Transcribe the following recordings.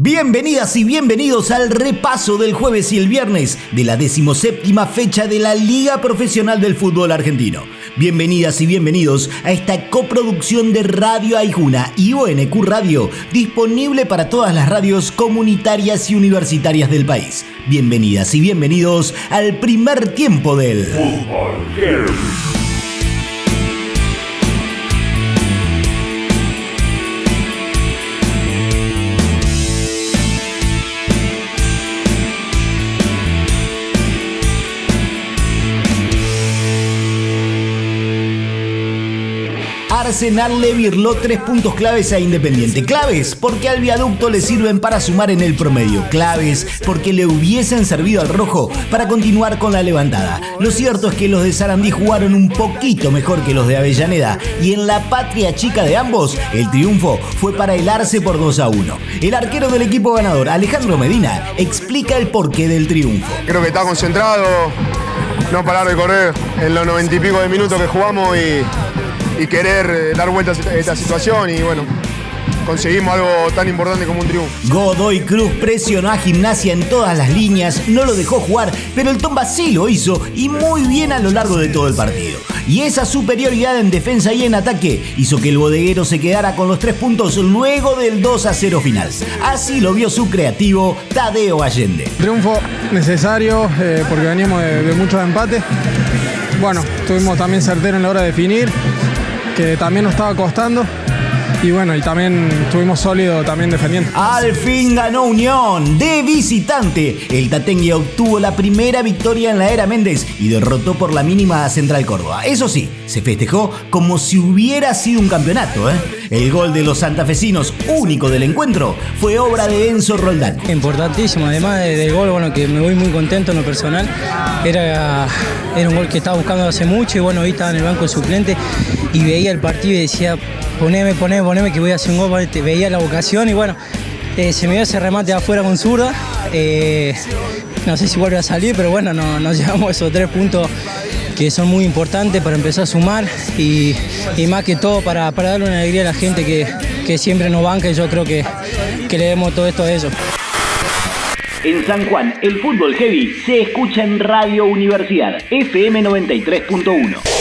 Bienvenidas y bienvenidos al repaso del jueves y el viernes de la decimoséptima fecha de la Liga Profesional del Fútbol Argentino. Bienvenidas y bienvenidos a esta coproducción de Radio Aijuna y ONQ Radio, disponible para todas las radios comunitarias y universitarias del país. Bienvenidas y bienvenidos al primer tiempo del Fútbol Arsenal le virló tres puntos claves a Independiente. Claves porque al viaducto le sirven para sumar en el promedio. Claves porque le hubiesen servido al rojo para continuar con la levantada. Lo cierto es que los de Sarandí jugaron un poquito mejor que los de Avellaneda y en la patria chica de ambos el triunfo fue para el por 2 a 1. El arquero del equipo ganador, Alejandro Medina, explica el porqué del triunfo. Creo que está concentrado, no parar de correr en los noventa y pico de minutos que jugamos y y querer eh, dar vuelta a esta situación y bueno, conseguimos algo tan importante como un triunfo. Godoy Cruz presionó a Gimnasia en todas las líneas, no lo dejó jugar, pero el Tomba sí lo hizo y muy bien a lo largo de todo el partido. Y esa superioridad en defensa y en ataque hizo que el bodeguero se quedara con los tres puntos luego del 2 a 0 final. Así lo vio su creativo Tadeo Allende. Triunfo necesario eh, porque veníamos de, de muchos empates. Bueno, estuvimos también certeros en la hora de definir que también nos estaba costando. Y bueno, y también estuvimos sólidos también defendiendo. Al fin ganó Unión de visitante. El Tatengue obtuvo la primera victoria en la era Méndez y derrotó por la mínima a Central Córdoba. Eso sí, se festejó como si hubiera sido un campeonato. ¿eh? El gol de los santafesinos, único del encuentro, fue obra de Enzo Roldán. Importantísimo, además del gol, bueno, que me voy muy contento en lo personal. Era, era un gol que estaba buscando hace mucho y bueno, hoy estaba en el banco suplente y veía el partido y decía, poneme, poneme, poneme que voy a hacer un gol, veía la vocación y bueno, eh, se me dio ese remate afuera con zurda. Eh, no sé si vuelve a salir, pero bueno, nos llevamos esos tres puntos que son muy importantes para empezar a sumar y, más que todo para, para, darle una alegría a la gente que, que siempre nos banca y yo creo que, que le demos todo esto a ellos. En San Juan, el fútbol heavy se escucha en Radio Universidad, FM 93.1.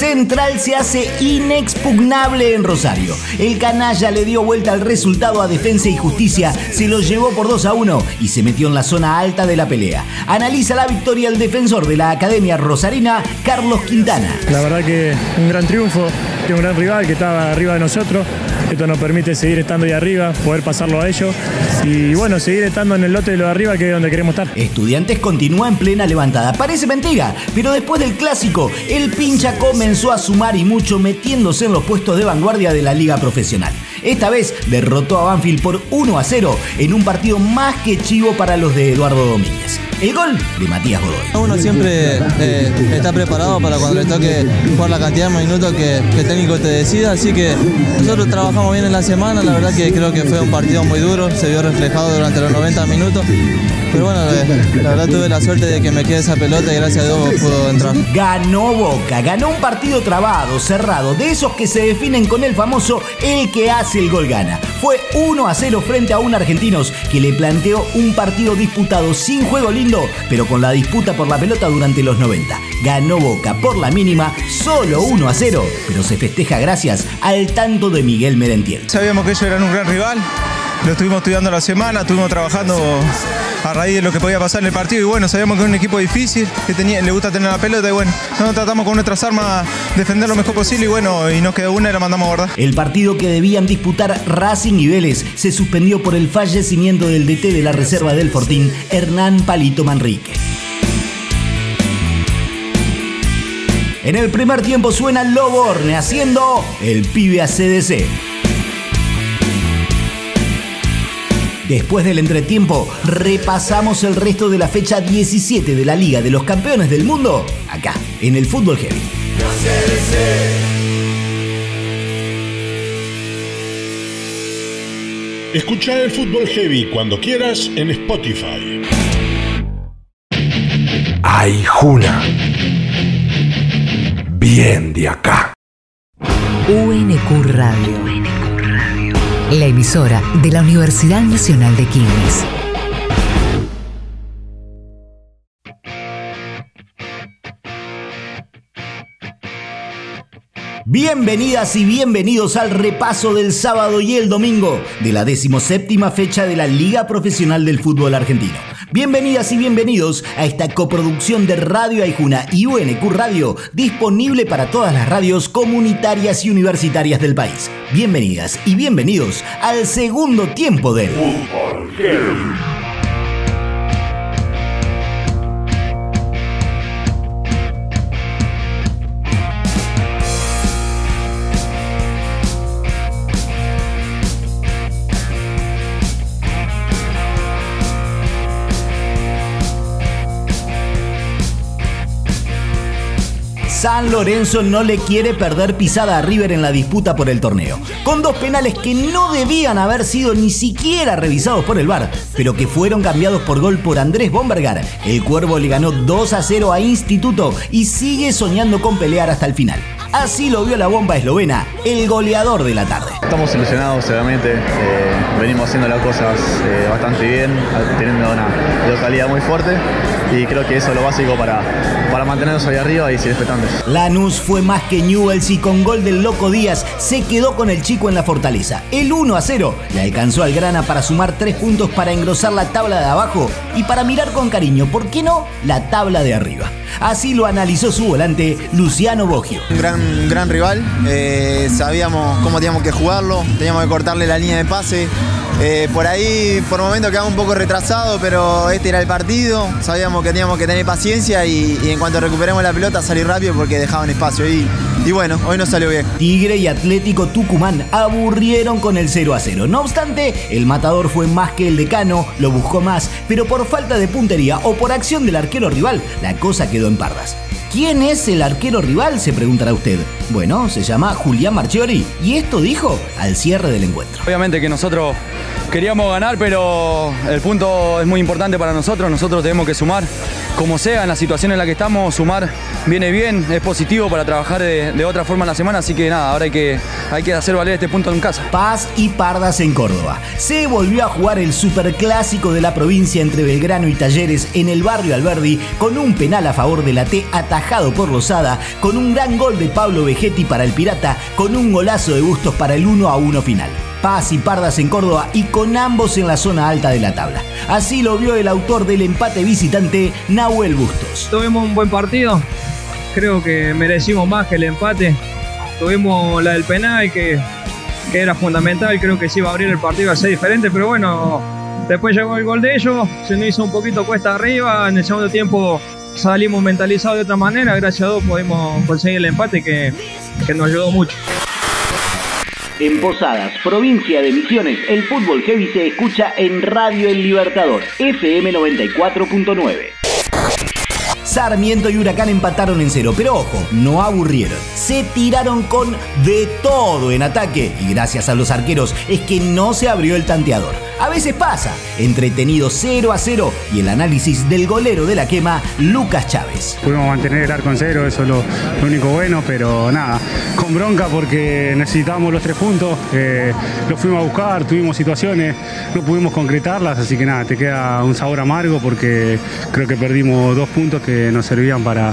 Central se hace inexpugnable en Rosario. El canalla le dio vuelta al resultado a Defensa y Justicia, se lo llevó por 2 a 1 y se metió en la zona alta de la pelea. Analiza la victoria el defensor de la Academia Rosarina, Carlos Quintana. La verdad que un gran triunfo, que un gran rival que estaba arriba de nosotros. Esto nos permite seguir estando ahí arriba, poder pasarlo a ellos y bueno, seguir estando en el lote de lo de arriba que es donde queremos estar. Estudiantes continúa en plena levantada. Parece mentira, pero después del clásico, el pincha comenzó a sumar y mucho metiéndose en los puestos de vanguardia de la liga profesional. Esta vez derrotó a Banfield por 1 a 0 en un partido más que chivo para los de Eduardo Domínguez. El gol de Matías Godoy. Uno siempre eh, está preparado para cuando le toque jugar la cantidad de minutos que, el técnico te decida, así que nosotros trabajamos bien en la semana, la verdad que creo que fue un partido muy duro, se vio reflejado durante los 90 minutos, pero bueno, eh, la verdad tuve la suerte de que me quede esa pelota y gracias a Dios pudo entrar. Ganó Boca, ganó un partido trabado, cerrado, de esos que se definen con el famoso el que hace el gol gana. Fue 1 a 0 frente a un argentinos que le planteó un partido disputado sin juego lindo pero con la disputa por la pelota durante los 90. Ganó Boca por la mínima, solo 1 a 0, pero se festeja gracias al tanto de Miguel Merentiel. Sabíamos que ellos eran un gran rival, lo estuvimos estudiando la semana, estuvimos trabajando a raíz de lo que podía pasar en el partido y bueno, sabíamos que era un equipo difícil, que tenía, le gusta tener la pelota y bueno, nosotros tratamos con nuestras armas defender lo mejor posible y bueno, y nos quedó una y la mandamos a guardar. El partido que debían disputar Racing y Vélez se suspendió por el fallecimiento del DT de la reserva del Fortín, Hernán Palito Manrique. En el primer tiempo suena Loborne haciendo el pibe a CDC. Después del entretiempo, repasamos el resto de la fecha 17 de la Liga de los Campeones del Mundo, acá, en el Fútbol Heavy. Escucha el Fútbol Heavy cuando quieras en Spotify. Ay, Juna. Bien de acá. UNQ Radio. La emisora de la Universidad Nacional de Quilmes. Bienvenidas y bienvenidos al repaso del sábado y el domingo de la decimoséptima fecha de la Liga Profesional del Fútbol Argentino. Bienvenidas y bienvenidos a esta coproducción de Radio Aijuna y UNQ Radio, disponible para todas las radios comunitarias y universitarias del país. Bienvenidas y bienvenidos al segundo tiempo del Fútbol San Lorenzo no le quiere perder pisada a River en la disputa por el torneo, con dos penales que no debían haber sido ni siquiera revisados por el VAR, pero que fueron cambiados por gol por Andrés Bombergar. El Cuervo le ganó 2 a 0 a Instituto y sigue soñando con pelear hasta el final. Así lo vio la bomba eslovena, el goleador de la tarde. Estamos ilusionados, obviamente. Eh, venimos haciendo las cosas eh, bastante bien, teniendo una localidad muy fuerte y creo que eso es lo básico para, para mantenernos ahí arriba y seguir expectantes. Lanús fue más que Newells y con gol del Loco Díaz se quedó con el chico en la fortaleza. El 1 a 0 le alcanzó al Grana para sumar tres puntos para engrosar la tabla de abajo y para mirar con cariño, ¿por qué no?, la tabla de arriba. Así lo analizó su volante Luciano Boggio. Un gran, gran rival, eh, sabíamos cómo teníamos que jugarlo, teníamos que cortarle la línea de pase. Eh, por ahí, por momento quedamos un poco retrasado, pero este era el partido. Sabíamos que teníamos que tener paciencia y, en cuanto recuperemos la pelota salir rápido porque dejaban espacio. Y, y bueno, hoy no salió bien. Tigre y Atlético Tucumán aburrieron con el 0 a 0. No obstante, el matador fue más que el decano, lo buscó más, pero por falta de puntería o por acción del arquero rival, la cosa quedó en pardas. ¿Quién es el arquero rival? Se preguntará usted. Bueno, se llama Julián Marchiori y esto dijo al cierre del encuentro. Obviamente que nosotros queríamos ganar, pero el punto es muy importante para nosotros. Nosotros tenemos que sumar, como sea, en la situación en la que estamos, sumar viene bien, es positivo para trabajar de, otra forma en la semana. Así que nada, ahora hay que, hay que hacer valer este punto en casa. Paz y Pardas en Córdoba. Se volvió a jugar el superclásico de la provincia entre Belgrano y Talleres en el barrio Alberdi con un penal a favor de la T atajado por Lozada, con un gran gol de Pablo Vegetti para el Pirata, con un golazo de Bustos para el 1 a 1 final. Paz y Pardas en Córdoba y con ambos en la zona alta de la tabla. Así lo vio el autor del empate visitante, Nahuel Bustos. Tuvimos un buen partido, creo que merecimos más que el empate. Tuvimos la del penal que, era fundamental, creo que sí iba a abrir el partido a ser diferente, pero bueno, después llegó el gol de ellos, se nos hizo un poquito cuesta arriba, en el segundo tiempo salimos mentalizados de otra manera, gracias a Dios pudimos conseguir el empate que nos ayudó mucho. En Posadas, provincia de Misiones, el fútbol heavy se escucha en Radio El Libertador, FM 94.9. Sarmiento y Huracán empataron en cero, pero ojo, no aburrieron. Se tiraron con de todo en ataque y gracias a los arqueros es que no se abrió el tanteador. A veces pasa, entretenido 0 a 0 y el análisis del golero de la quema, Lucas Chávez. Pudimos mantener el arco en cero, eso es lo, único bueno, pero nada, con bronca porque necesitábamos los tres puntos, eh, los fuimos a buscar, tuvimos situaciones, no pudimos concretarlas, así que nada, te queda un sabor amargo porque creo que perdimos dos puntos que nos servían para,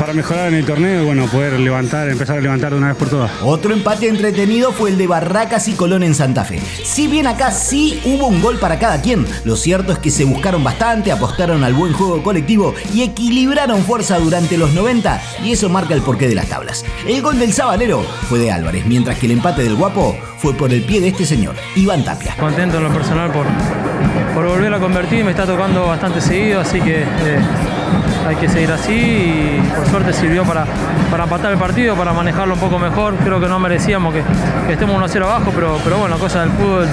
para mejorar en el torneo y bueno, poder levantar, empezar a levantar de una vez por todas. Otro empate entretenido fue el de Barracas y Colón en Santa Fe. Si bien acá sí hubo un gol para cada quien, lo cierto es que se buscaron bastante, apostaron al buen juego colectivo y equilibraron fuerza durante los 90 y eso marca el porqué de las tablas. El gol del Sabalero fue de Álvarez, mientras que el empate del Guapo fue por el pie de este señor, Iván Tapia. Contento en lo personal por, por volver a convertir, me está tocando bastante seguido, así que... Eh, hay que seguir así y por suerte sirvió para, para empatar el partido, para manejarlo un poco mejor. Creo que no merecíamos que, estemos 1-0 abajo, pero, pero bueno, cosa del fútbol.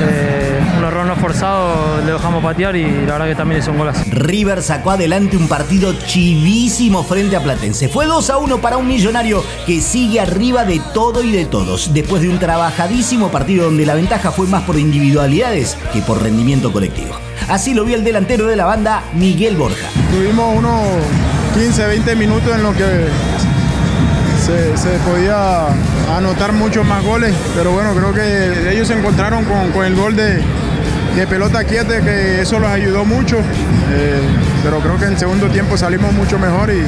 Eh, un error no forzado, le dejamos patear y la verdad que también hizo un golazo. River sacó adelante un partido chivísimo frente a Platense. Fue 2 a 1 para un millonario que sigue arriba de todo y de todos, después de un trabajadísimo partido donde la ventaja fue más por individualidades que por rendimiento colectivo. Así lo vio el delantero de la banda, Miguel Borja. Tuvimos unos 15, 20 minutos en lo que se, podía anotar muchos más goles, pero bueno, creo que ellos se encontraron con, el gol de, pelota quieta, que eso los ayudó mucho, eh, pero creo que en el segundo tiempo salimos mucho mejor y,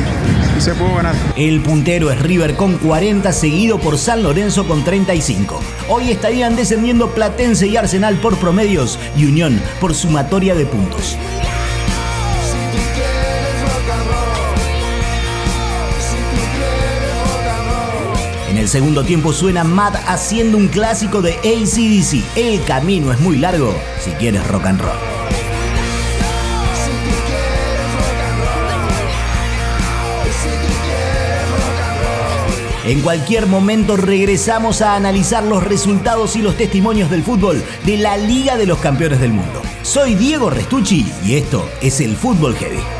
y se pudo ganar. El puntero es River con 40, seguido por San Lorenzo con 35. Hoy estarían descendiendo Platense y Arsenal por promedios y Unión por sumatoria de puntos. Segundo tiempo suena Matt haciendo un clásico de ACDC. El camino es muy largo si quieres rock and roll. En cualquier momento regresamos a analizar los resultados y los testimonios del fútbol de la Liga de los Campeones del Mundo. Soy Diego Restucci y esto es el Fútbol Heavy.